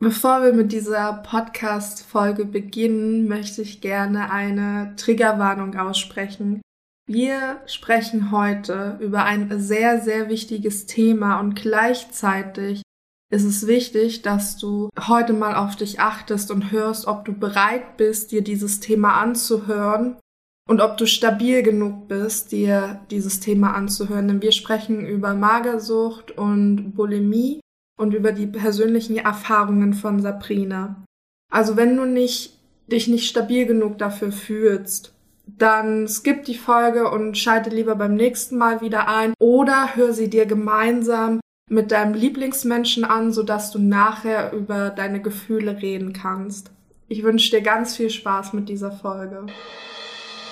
Bevor wir mit dieser Podcast-Folge beginnen, möchte ich gerne eine Triggerwarnung aussprechen. Wir sprechen heute über ein sehr, sehr wichtiges Thema und gleichzeitig ist es wichtig, dass du heute mal auf dich achtest und hörst, ob du bereit bist, dir dieses Thema anzuhören und ob du stabil genug bist, dir dieses Thema anzuhören. Denn wir sprechen über Magersucht und Bulimie und über die persönlichen Erfahrungen von Sabrina. Also wenn du nicht, dich nicht stabil genug dafür fühlst, dann skip die Folge und schalte lieber beim nächsten Mal wieder ein oder hör sie dir gemeinsam mit deinem Lieblingsmenschen an, sodass du nachher über deine Gefühle reden kannst. Ich wünsche dir ganz viel Spaß mit dieser Folge.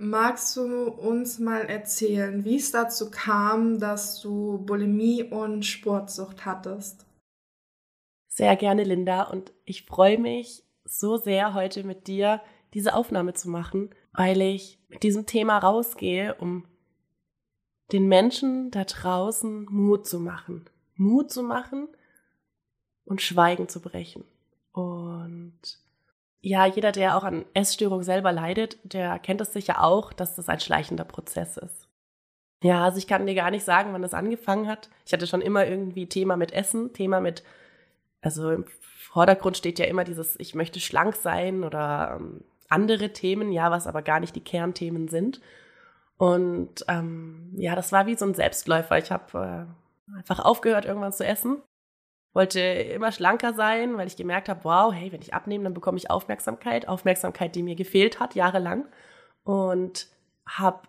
Magst du uns mal erzählen, wie es dazu kam, dass du Bulimie und Sportsucht hattest? Sehr gerne, Linda. Und ich freue mich so sehr, heute mit dir diese Aufnahme zu machen, weil ich mit diesem Thema rausgehe, um den Menschen da draußen Mut zu machen. Mut zu machen und Schweigen zu brechen. Und ja, jeder, der auch an Essstörung selber leidet, der kennt es sicher auch, dass das ein schleichender Prozess ist. Ja, also ich kann dir gar nicht sagen, wann das angefangen hat. Ich hatte schon immer irgendwie Thema mit Essen, Thema mit, also im Vordergrund steht ja immer dieses, ich möchte schlank sein oder ähm, andere Themen, ja, was aber gar nicht die Kernthemen sind. Und ähm, ja, das war wie so ein Selbstläufer. Ich habe äh, einfach aufgehört, irgendwann zu essen wollte immer schlanker sein, weil ich gemerkt habe, wow, hey, wenn ich abnehme, dann bekomme ich Aufmerksamkeit, Aufmerksamkeit, die mir gefehlt hat, jahrelang. Und habe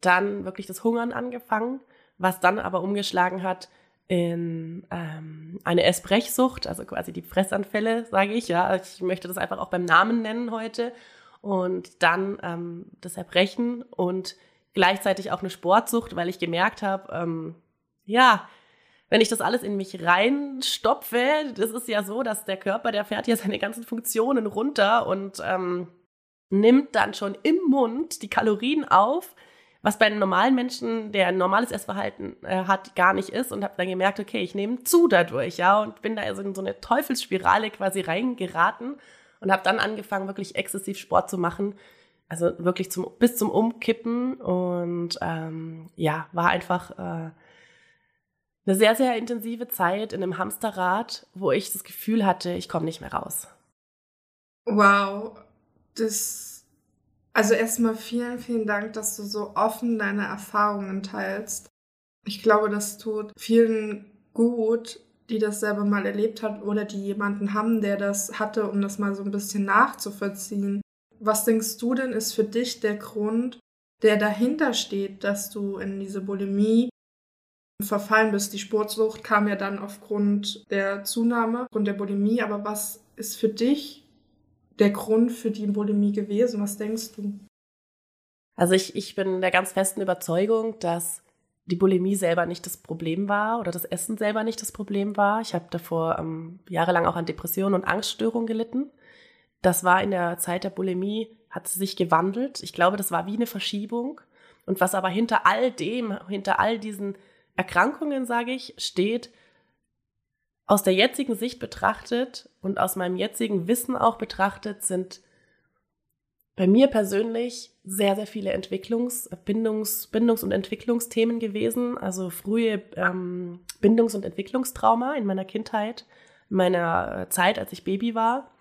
dann wirklich das Hungern angefangen, was dann aber umgeschlagen hat in ähm, eine Essbrechsucht, also quasi die Fressanfälle, sage ich, ja. Ich möchte das einfach auch beim Namen nennen heute. Und dann ähm, das Erbrechen und gleichzeitig auch eine Sportsucht, weil ich gemerkt habe, ähm, ja, wenn ich das alles in mich reinstopfe, das ist ja so, dass der Körper, der fährt ja seine ganzen Funktionen runter und ähm, nimmt dann schon im Mund die Kalorien auf, was bei einem normalen Menschen, der ein normales Essverhalten äh, hat, gar nicht ist und habe dann gemerkt, okay, ich nehme zu dadurch, ja, und bin da also in so eine Teufelsspirale quasi reingeraten und habe dann angefangen, wirklich exzessiv Sport zu machen, also wirklich zum bis zum Umkippen und ähm, ja, war einfach äh, eine sehr, sehr intensive Zeit in einem Hamsterrad, wo ich das Gefühl hatte, ich komme nicht mehr raus. Wow, das. Also erstmal vielen, vielen Dank, dass du so offen deine Erfahrungen teilst. Ich glaube, das tut vielen gut, die das selber mal erlebt hat oder die jemanden haben, der das hatte, um das mal so ein bisschen nachzuvollziehen. Was denkst du denn ist für dich der Grund, der dahinter steht, dass du in diese Bulimie verfallen bist. Die Sportsucht kam ja dann aufgrund der Zunahme, aufgrund der Bulimie. Aber was ist für dich der Grund für die Bulimie gewesen? Was denkst du? Also ich, ich bin der ganz festen Überzeugung, dass die Bulimie selber nicht das Problem war oder das Essen selber nicht das Problem war. Ich habe davor ähm, jahrelang auch an Depressionen und Angststörungen gelitten. Das war in der Zeit der Bulimie, hat sich gewandelt. Ich glaube, das war wie eine Verschiebung. Und was aber hinter all dem, hinter all diesen Erkrankungen, sage ich, steht aus der jetzigen Sicht betrachtet und aus meinem jetzigen Wissen auch betrachtet, sind bei mir persönlich sehr, sehr viele Entwicklungs-, Bindungs-, Bindungs- und Entwicklungsthemen gewesen. Also frühe ähm, Bindungs- und Entwicklungstrauma in meiner Kindheit, in meiner Zeit, als ich Baby war.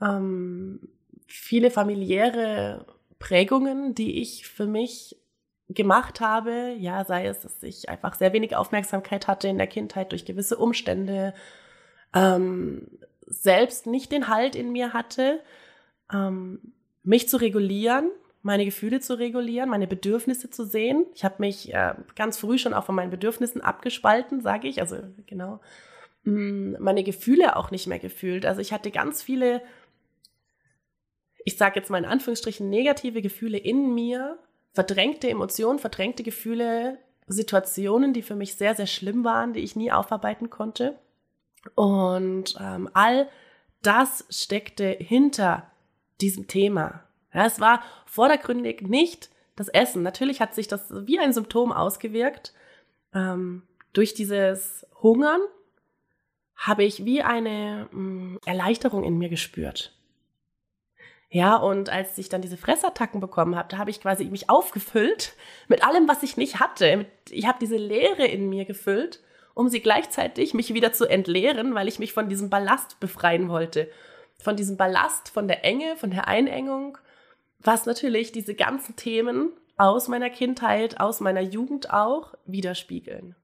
Ähm, viele familiäre Prägungen, die ich für mich gemacht habe, ja, sei es, dass ich einfach sehr wenig Aufmerksamkeit hatte in der Kindheit durch gewisse Umstände, ähm, selbst nicht den Halt in mir hatte, ähm, mich zu regulieren, meine Gefühle zu regulieren, meine Bedürfnisse zu sehen. Ich habe mich äh, ganz früh schon auch von meinen Bedürfnissen abgespalten, sage ich, also genau, mh, mm, meine Gefühle auch nicht mehr gefühlt. Also ich hatte ganz viele ich sage jetzt mal in Anführungsstrichen, negative Gefühle in mir, verdrängte Emotionen, verdrängte Gefühle, Situationen, die für mich sehr, sehr schlimm waren, die ich nie aufarbeiten konnte. Und ähm, all das steckte hinter diesem Thema. Ja, es war vordergründig nicht das Essen. Natürlich hat sich das wie ein Symptom ausgewirkt. Ähm, durch dieses Hungern habe ich wie eine mh, mm, Erleichterung in mir gespürt. Ja, und als ich dann diese Fressattacken bekommen habe, da habe ich quasi mich aufgefüllt mit allem, was ich nicht hatte. Ich habe diese Leere in mir gefüllt, um sie gleichzeitig mich wieder zu entleeren, weil ich mich von diesem Ballast befreien wollte. Von diesem Ballast, von der Enge, von der Einengung, was natürlich diese ganzen Themen aus meiner Kindheit, aus meiner Jugend auch widerspiegeln.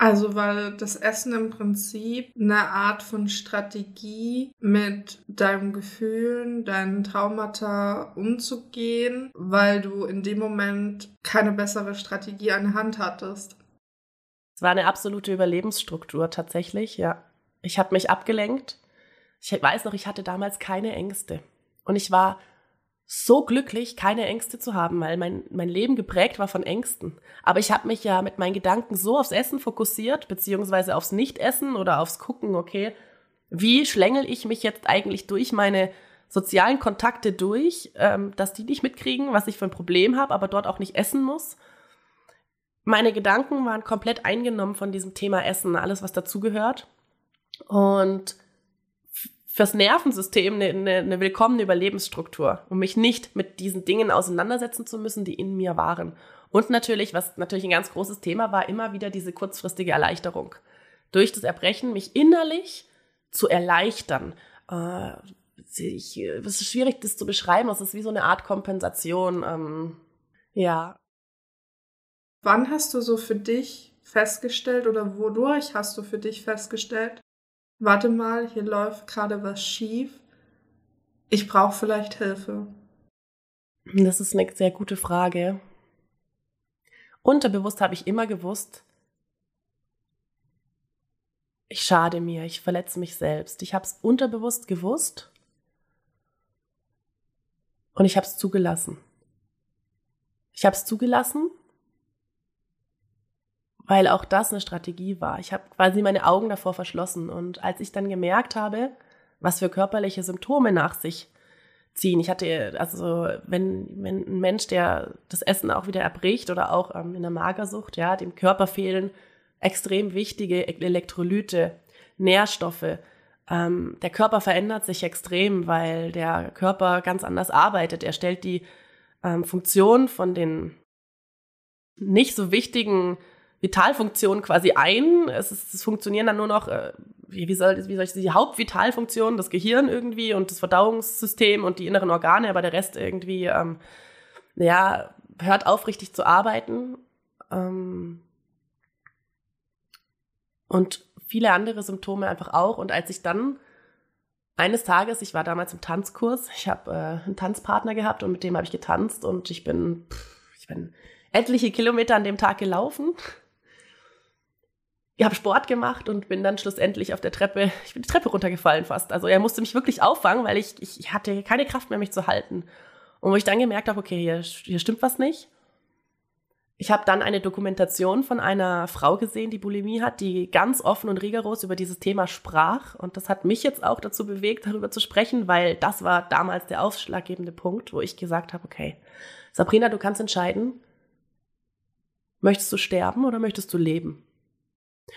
Also weil das Essen im Prinzip eine Art von Strategie mit deinen Gefühlen, deinen Traumata umzugehen, weil du in dem Moment keine bessere Strategie an der Hand hattest. Es war eine absolute Überlebensstruktur tatsächlich, ja. Ich habe mich abgelenkt. Ich weiß noch, ich hatte damals keine Ängste. Und ich war so glücklich, keine Ängste zu haben, weil mein, mein Leben geprägt war von Ängsten. Aber ich habe mich ja mit meinen Gedanken so aufs Essen fokussiert, beziehungsweise aufs Nichtessen oder aufs Gucken, okay, wie schlängel ich mich jetzt eigentlich durch meine sozialen Kontakte durch, ähm, dass die nicht mitkriegen, was ich für ein Problem habe, aber dort auch nicht essen muss. Meine Gedanken waren komplett eingenommen von diesem Thema Essen, alles, was dazugehört. Und fürs Nervensystem eine, eine, eine willkommene Überlebensstruktur, um mich nicht mit diesen Dingen auseinandersetzen zu müssen, die in mir waren. Und natürlich, was natürlich ein ganz großes Thema war, immer wieder diese kurzfristige Erleichterung. Durch das Erbrechen mich innerlich zu erleichtern. Äh, ich, es ist schwierig, das zu beschreiben. Es ist wie so eine Art Kompensation. Ähm, ja. Wann hast du so für dich festgestellt oder wodurch hast du für dich festgestellt, warte mal, hier läuft gerade was schief. Ich brauche vielleicht Hilfe. Das ist eine sehr gute Frage. Unterbewusst habe ich immer gewusst, ich schade mir, ich verletze mich selbst. Ich habe es unterbewusst gewusst und ich habe es zugelassen. Ich habe es zugelassen weil auch das eine Strategie war. Ich habe quasi meine Augen davor verschlossen und als ich dann gemerkt habe, was für körperliche Symptome nach sich ziehen. Ich hatte, also wenn, wenn ein Mensch, der das Essen auch wieder erbricht oder auch ähm, in der Magersucht, ja, dem Körper fehlen extrem wichtige Elektrolyte, Nährstoffe. Ähm, der Körper verändert sich extrem, weil der Körper ganz anders arbeitet. Er stellt die ähm, Funktion von den nicht so wichtigen Vitalfunktionen quasi ein. Es, ist, es funktionieren dann nur noch, äh, wie, wie, soll, wie soll ich die Hauptvitalfunktionen, das Gehirn irgendwie und das Verdauungssystem und die inneren Organe, aber der Rest irgendwie, ähm, ja, hört auf, richtig zu arbeiten. Ähm, und viele andere Symptome einfach auch. Und als ich dann eines Tages, ich war damals im Tanzkurs, ich habe äh, einen Tanzpartner gehabt und mit dem habe ich getanzt und ich bin, pff, ich bin etliche Kilometer an dem Tag gelaufen ich habe Sport gemacht und bin dann schlussendlich auf der Treppe, ich bin die Treppe runtergefallen fast. Also er musste mich wirklich auffangen, weil ich, ich hatte keine Kraft mehr, mich zu halten. Und wo ich dann gemerkt habe, okay, hier, hier stimmt was nicht. Ich habe dann eine Dokumentation von einer Frau gesehen, die Bulimie hat, die ganz offen und rigoros über dieses Thema sprach. Und das hat mich jetzt auch dazu bewegt, darüber zu sprechen, weil das war damals der ausschlaggebende Punkt, wo ich gesagt habe, okay, Sabrina, du kannst entscheiden, möchtest du sterben oder möchtest du leben?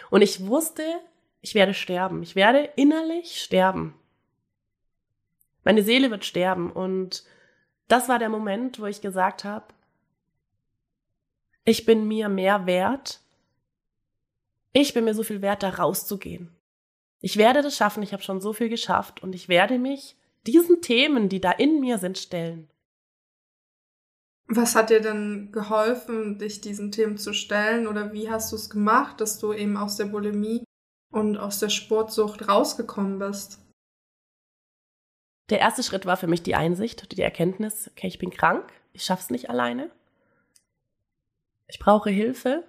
Und ich wusste, ich werde sterben. Ich werde innerlich sterben. Meine Seele wird sterben. Und das war der Moment, wo ich gesagt habe, ich bin mir mehr wert. Ich bin mir so viel wert, da rauszugehen. Ich werde das schaffen. Ich habe schon so viel geschafft. Und ich werde mich diesen Themen, die da in mir sind, stellen. Was hat dir denn geholfen, dich diesen Themen zu stellen oder wie hast du es gemacht, dass du eben aus der Bulimie und aus der Sportsucht rausgekommen bist? Der erste Schritt war für mich die Einsicht, die Erkenntnis, okay, ich bin krank, ich schaff's nicht alleine. Ich brauche Hilfe.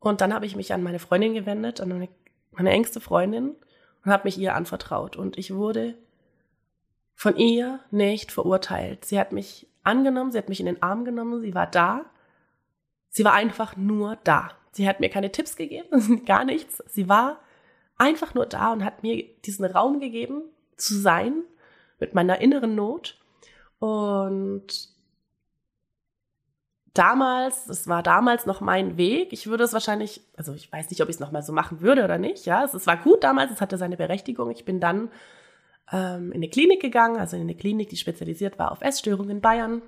Und dann habe ich mich an meine Freundin gewendet, an meine, meine engste Freundin und habe mich ihr anvertraut. Und ich wurde von ihr nicht verurteilt. Sie hat mich angenommen, sie hat mich in den Arm genommen, sie war da. Sie war einfach nur da. Sie hat mir keine Tipps gegeben, gar nichts. Sie war einfach nur da und hat mir diesen Raum gegeben, zu sein mit meiner inneren Not. Und damals, es war damals noch mein Weg. Ich würde es wahrscheinlich, also ich weiß nicht, ob ich es nochmal so machen würde oder nicht. Ja, es, es war gut damals, es hatte seine Berechtigung. Ich bin dann ähm, in eine Klinik gegangen, also in eine Klinik, die spezialisiert war auf Essstörungen in Bayern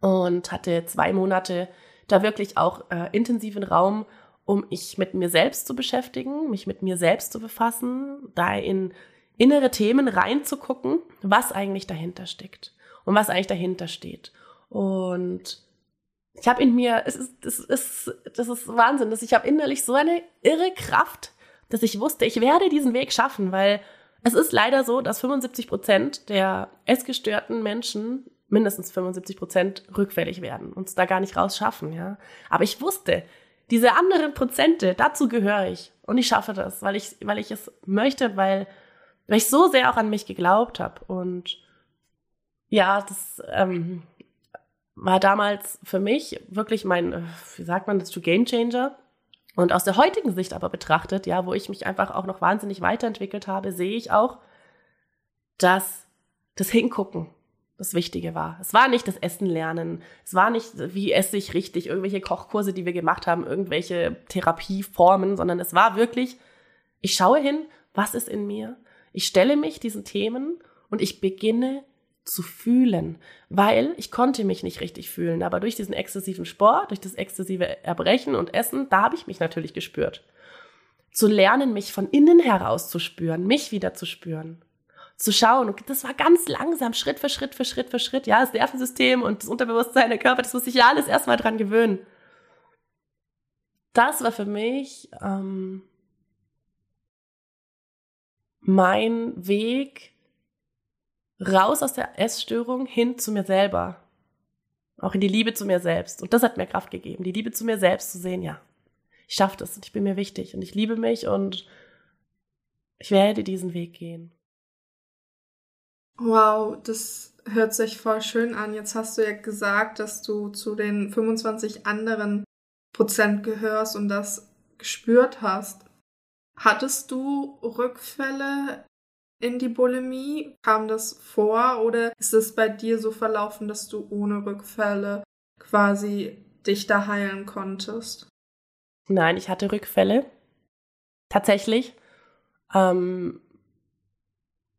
und hatte zwei Monate da wirklich auch äh, intensiven Raum, um mich mit mir selbst zu beschäftigen, mich mit mir selbst zu befassen, da in innere Themen reinzugucken, was eigentlich dahinter steckt und was eigentlich dahinter steht. Und ich habe in mir, es ist, das ist, das ist Wahnsinn, dass ich habe innerlich so eine irre Kraft, dass ich wusste, ich werde diesen Weg schaffen, weil es ist leider so, dass 75 Prozent der essgestörten Menschen mindestens 75 Prozent rückfällig werden und es da gar nicht raus schaffen, ja. Aber ich wusste, diese anderen Prozente, dazu gehöre ich und ich schaffe das, weil ich, weil ich es möchte, weil, weil ich so sehr auch an mich geglaubt habe und ja, das ähm, war damals für mich wirklich mein, äh, wie sagt man das, Game Changer. Und aus der heutigen Sicht aber betrachtet, ja, wo ich mich einfach auch noch wahnsinnig weiterentwickelt habe, sehe ich auch, dass das Hingucken das Wichtige war. Es war nicht das Essen lernen. Es war nicht, wie esse ich richtig, irgendwelche Kochkurse, die wir gemacht haben, irgendwelche Therapieformen, sondern es war wirklich, ich schaue hin, was ist in mir? Ich stelle mich diesen Themen und ich beginne zu fühlen, weil ich konnte mich nicht richtig fühlen. Aber durch diesen exzessiven Sport, durch das exzessive Erbrechen und Essen, da habe ich mich natürlich gespürt. Zu lernen, mich von innen heraus zu spüren, mich wieder zu spüren, zu schauen. Und das war ganz langsam, Schritt für Schritt für Schritt für Schritt. Ja, das Nervensystem und das Unterbewusstsein, der Körper, das muss sich ja alles erstmal dran gewöhnen. Das war für mich ähm, mein Weg, raus aus der Essstörung hin zu mir selber. Auch in die Liebe zu mir selbst. Und das hat mir Kraft gegeben, die Liebe zu mir selbst zu sehen, ja. Ich schaffe das und ich bin mir wichtig und ich liebe mich und ich werde diesen Weg gehen. Wow, das hört sich voll schön an. Jetzt hast du ja gesagt, dass du zu den 25 anderen Prozent gehörst und das gespürt hast. Hattest du Rückfälle in die Bulimie? Kam das vor oder ist es bei dir so verlaufen, dass du ohne Rückfälle quasi dich da heilen konntest? Nein, ich hatte Rückfälle. Tatsächlich. Ähm,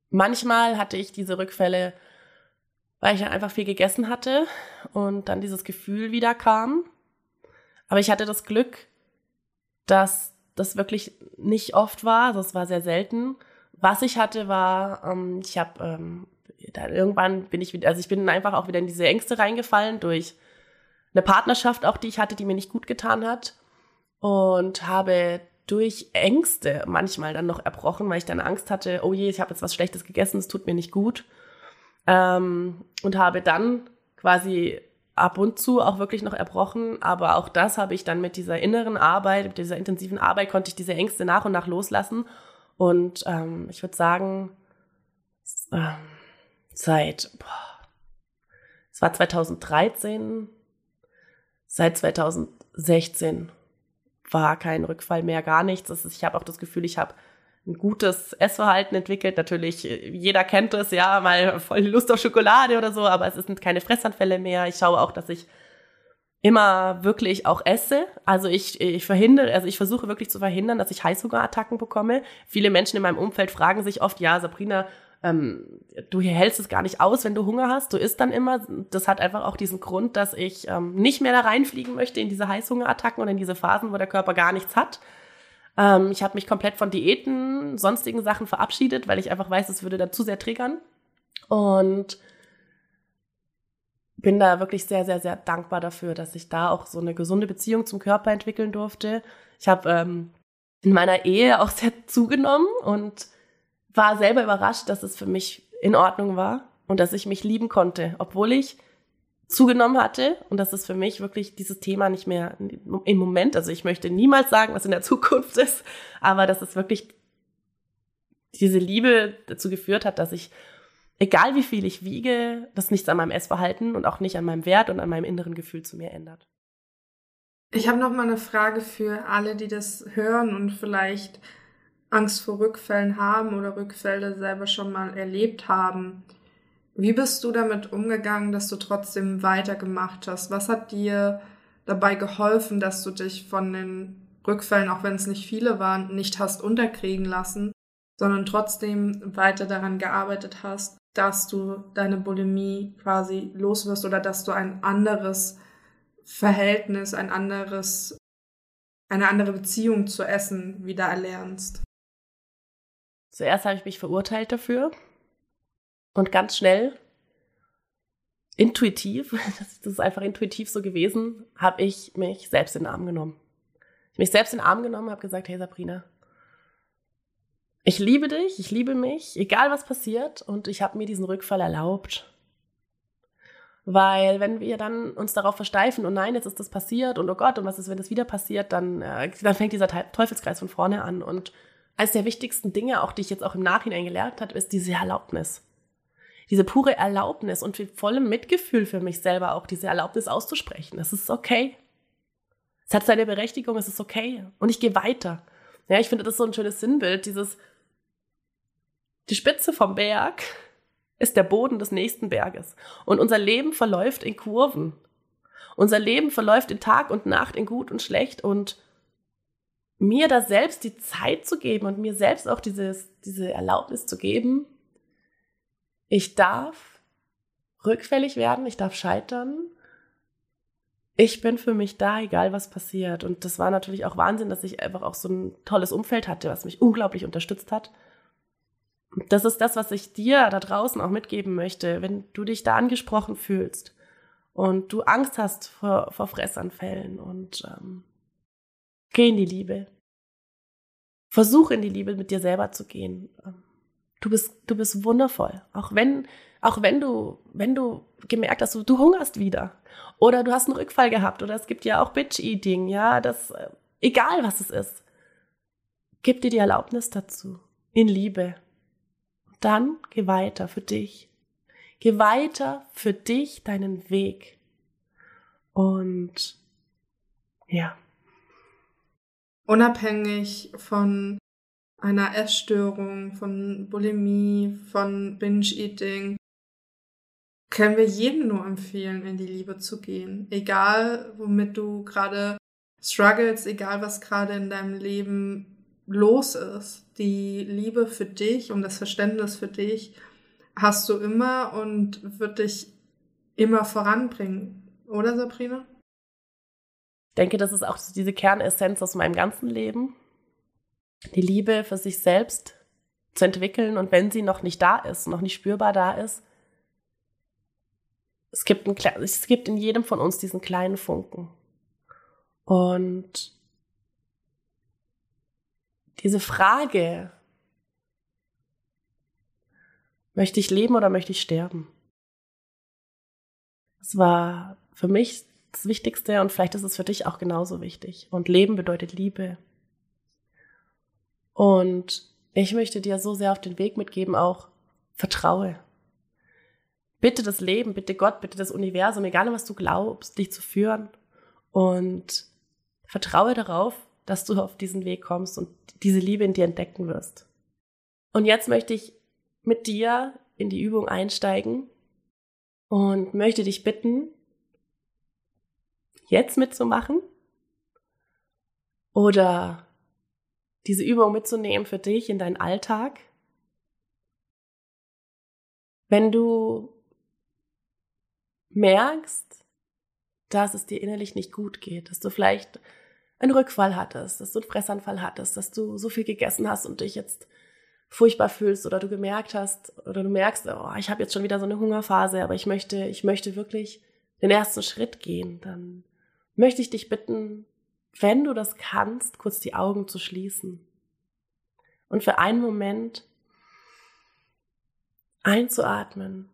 manchmal hatte ich diese Rückfälle, weil ich einfach viel gegessen hatte und dann dieses Gefühl wieder kam. Aber ich hatte das Glück, dass das wirklich nicht oft war. Das war sehr selten. Was ich hatte, war, ähm, ich habe ähm, dann irgendwann bin ich wieder, also ich bin einfach auch wieder in diese Ängste reingefallen durch eine Partnerschaft auch, die ich hatte, die mir nicht gut getan hat. Und habe durch Ängste manchmal dann noch erbrochen, weil ich dann Angst hatte, oh je, ich habe jetzt was Schlechtes gegessen, es tut mir nicht gut. Ähm, und habe dann quasi ab und zu auch wirklich noch erbrochen, aber auch das habe ich dann mit dieser inneren Arbeit, mit dieser intensiven Arbeit konnte ich diese Ängste nach und nach loslassen und ähm, ich würde sagen, ähm, seit, boah, es war 2013, seit 2016 war kein Rückfall mehr, gar nichts. Ist, ich habe auch das Gefühl, ich habe ein gutes Essverhalten entwickelt. Natürlich, jeder kennt es, ja, mal voll Lust auf Schokolade oder so, aber es sind keine Fressanfälle mehr. Ich schaue auch, dass ich immer wirklich auch esse. Also ich, ich verhindere, also ich versuche wirklich zu verhindern, dass ich Heißhungerattacken bekomme. Viele Menschen in meinem Umfeld fragen sich oft, ja, Sabrina, ähm, du hältst es gar nicht aus, wenn du Hunger hast. Du isst dann immer. Das hat einfach auch diesen Grund, dass ich ähm, nicht mehr da reinfliegen möchte in diese Heißhungerattacken oder in diese Phasen, wo der Körper gar nichts hat. Ähm, ich habe mich komplett von Diäten, sonstigen Sachen verabschiedet, weil ich einfach weiß, es würde da zu sehr triggern. Und bin da wirklich sehr, sehr, sehr dankbar dafür, dass ich da auch so eine gesunde Beziehung zum Körper entwickeln durfte. Ich habe ähm, in meiner Ehe auch sehr zugenommen und war selber überrascht, dass es für mich in Ordnung war und dass ich mich lieben konnte, obwohl ich zugenommen hatte und dass es für mich wirklich dieses Thema nicht mehr im Moment, also ich möchte niemals sagen, was in der Zukunft ist, aber dass es wirklich diese Liebe dazu geführt hat, dass ich egal wie viel ich wiege, das nichts an meinem Essverhalten und auch nicht an meinem Wert und an meinem inneren Gefühl zu mir ändert. Ich habe noch mal eine Frage für alle, die das hören und vielleicht Angst vor Rückfällen haben oder Rückfälle selber schon mal erlebt haben. Wie bist du damit umgegangen, dass du trotzdem weitergemacht hast? Was hat dir dabei geholfen, dass du dich von den Rückfällen, auch wenn es nicht viele waren, nicht hast unterkriegen lassen, sondern trotzdem weiter daran gearbeitet hast, dass du deine Bulimie quasi loswirst oder dass du ein anderes Verhältnis, ein anderes, eine andere Beziehung zu Essen wieder erlernst. Zuerst habe ich mich verurteilt dafür und ganz schnell, intuitiv, das ist einfach intuitiv so gewesen, habe ich mich selbst in den Arm genommen. Ich mich selbst in den Arm genommen, habe gesagt, hey Sabrina, ich liebe dich, ich liebe mich, egal was passiert und ich habe mir diesen Rückfall erlaubt. Weil wenn wir dann uns darauf versteifen, oh nein, jetzt ist das passiert und oh Gott, und was ist, wenn das wieder passiert, dann, äh, dann fängt dieser Teufelskreis von vorne an. Und eines der wichtigsten Dinge, auch die ich jetzt auch im Nachhinein gelernt habe, ist diese Erlaubnis. Diese pure Erlaubnis und mit vollem Mitgefühl für mich selber auch diese Erlaubnis auszusprechen. Es ist okay. Es hat seine Berechtigung, es ist okay. Und ich gehe weiter. Ja, ich finde das so ein schönes Sinnbild, dieses, die Spitze vom Berg ist der Boden des nächsten Berges. Und unser Leben verläuft in Kurven. Unser Leben verläuft in Tag und Nacht, in gut und schlecht. Und mir da selbst die Zeit zu geben und mir selbst auch dieses, diese Erlaubnis zu geben, ich darf rückfällig werden, ich darf scheitern. Ich bin für mich da, egal was passiert. Und das war natürlich auch Wahnsinn, dass ich einfach auch so ein tolles Umfeld hatte, was mich unglaublich unterstützt hat das ist das, was ich dir da draußen auch mitgeben möchte, wenn du dich da angesprochen fühlst und du Angst hast vor, vor Fressanfällen und ähm, geh in die Liebe. Versuch in die Liebe mit dir selber zu gehen. Du bist, du bist wundervoll. Auch wenn, auch wenn du, wenn du gemerkt hast, du, du hungerst wieder. Oder du hast einen Rückfall gehabt. Oder es gibt ja auch Bitch-Eating, ja, das, äh, egal was es ist. Gib dir die Erlaubnis dazu. In Liebe dann geh weiter für dich. Geh weiter für dich deinen Weg. Und ja. Unabhängig von einer Essstörung, von Bulimie, von Binge-Eating, können wir jedem nur empfehlen, in die Liebe zu gehen. Egal, womit du gerade struggles, egal was gerade in deinem Leben los ist. Die Liebe für dich und das Verständnis für dich hast du immer und wird dich immer voranbringen. Oder Sabrina? Ich denke, das ist auch diese Kernessenz aus meinem ganzen Leben. Die Liebe für sich selbst zu entwickeln und wenn sie noch nicht da ist, noch nicht spürbar da ist, es gibt, ein, es gibt in jedem von uns diesen kleinen Funken. Und diese Frage, möchte ich leben oder möchte ich sterben? Das war für mich das Wichtigste und vielleicht ist es für dich auch genauso wichtig. Und Leben bedeutet Liebe. Und ich möchte dir so sehr auf den Weg mitgeben, auch vertraue. Bitte das Leben, bitte Gott, bitte das Universum, egal was du glaubst, dich zu führen. Und vertraue darauf, dass du auf diesen Weg kommst und diese Liebe in dir entdecken wirst. Und jetzt möchte ich mit dir in die Übung einsteigen und möchte dich bitten, jetzt mitzumachen oder diese Übung mitzunehmen für dich in deinen Alltag. Wenn du merkst, dass es dir innerlich nicht gut geht, dass du vielleicht einen Rückfall hattest, dass du einen Fressanfall hattest, dass du so viel gegessen hast und dich jetzt furchtbar fühlst oder du gemerkt hast oder du merkst, oh, ich habe jetzt schon wieder so eine Hungerphase, aber ich möchte, ich möchte wirklich den ersten Schritt gehen, dann möchte ich dich bitten, wenn du das kannst, kurz die Augen zu schließen und für einen Moment einzuatmen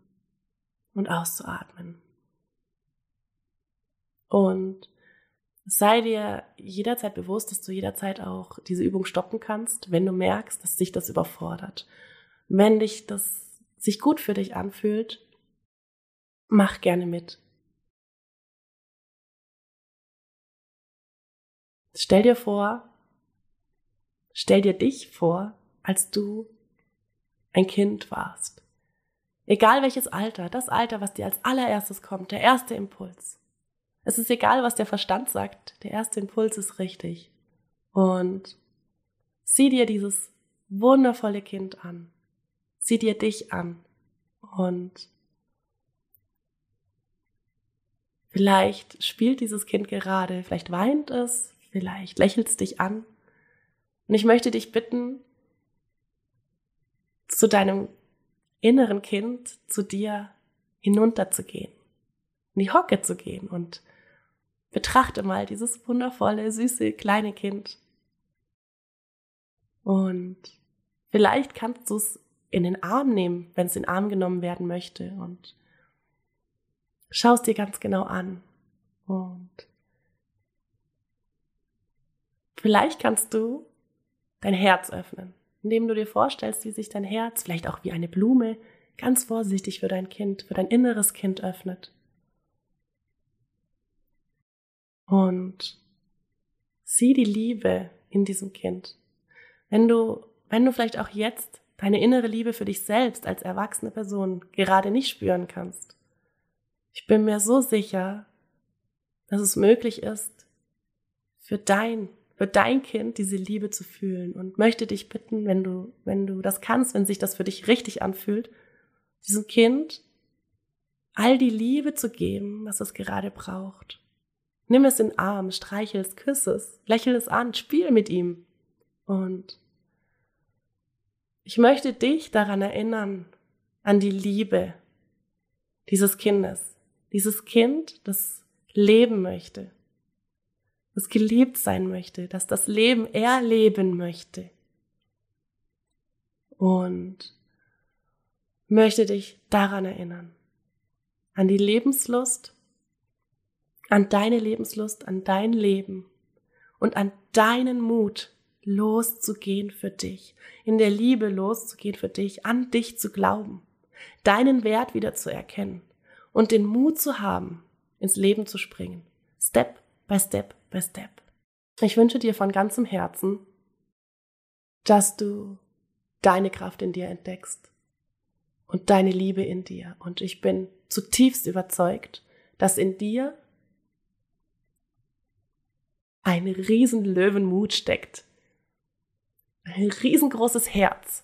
und auszuatmen. Und Sei dir jederzeit bewusst, dass du jederzeit auch diese Übung stoppen kannst, wenn du merkst, dass dich das überfordert. Wenn dich das sich gut für dich anfühlt, mach gerne mit. Stell dir vor, stell dir dich vor, als du ein Kind warst. Egal welches Alter, das Alter, was dir als allererstes kommt, der erste Impuls. Es ist egal, was der Verstand sagt, der erste Impuls ist richtig. Und sieh dir dieses wundervolle Kind an. Sieh dir dich an. Und vielleicht spielt dieses Kind gerade, vielleicht weint es, vielleicht lächelt es dich an. Und ich möchte dich bitten, zu deinem inneren Kind, zu dir hinunterzugehen, in die Hocke zu gehen und betrachte mal dieses wundervolle, süße, kleine Kind. Und vielleicht kannst du es in den Arm nehmen, wenn es in den Arm genommen werden möchte und schaust dir ganz genau an. Und vielleicht kannst du dein Herz öffnen indem du dir vorstellst, wie sich dein Herz, vielleicht auch wie eine Blume, ganz vorsichtig für dein Kind, für dein inneres Kind öffnet. Und sieh die Liebe in diesem Kind. Wenn du, wenn du vielleicht auch jetzt deine innere Liebe für dich selbst als erwachsene Person gerade nicht spüren kannst, ich bin mir so sicher, dass es möglich ist, für dein für dein Kind diese Liebe zu fühlen und möchte dich bitten, wenn du, wenn du das kannst, wenn sich das für dich richtig anfühlt, diesem Kind all die Liebe zu geben, was es gerade braucht. Nimm es in den Arm, streichel es, küsse es, lächel es an, spiel mit ihm. Und ich möchte dich daran erinnern, an die Liebe dieses Kindes. Dieses Kind, das leben möchte, das geliebt sein möchte, dass das Leben erleben möchte. Und möchte dich daran erinnern, an die Lebenslust, an deine Lebenslust, an dein Leben und an deinen Mut, loszugehen für dich, in der Liebe loszugehen für dich, an dich zu glauben, deinen Wert wieder zu erkennen und den Mut zu haben, ins Leben zu springen, Step by Step by Step. Ich wünsche dir von ganzem Herzen, dass du deine Kraft in dir entdeckst und deine Liebe in dir. Und ich bin zutiefst überzeugt, dass in dir ein riesen Löwenmut steckt. Ein riesengroßes Herz.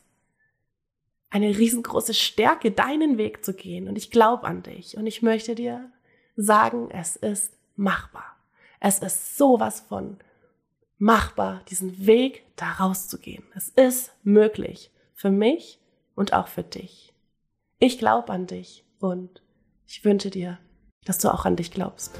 Eine riesengroße Stärke, deinen Weg zu gehen. Und ich glaube an dich. Und ich möchte dir sagen, es ist machbar. Es ist sowas von machbar, diesen Weg da rauszugehen. Es ist möglich für mich und auch für dich. Ich glaube an dich und ich wünsche dir, dass du auch an dich glaubst.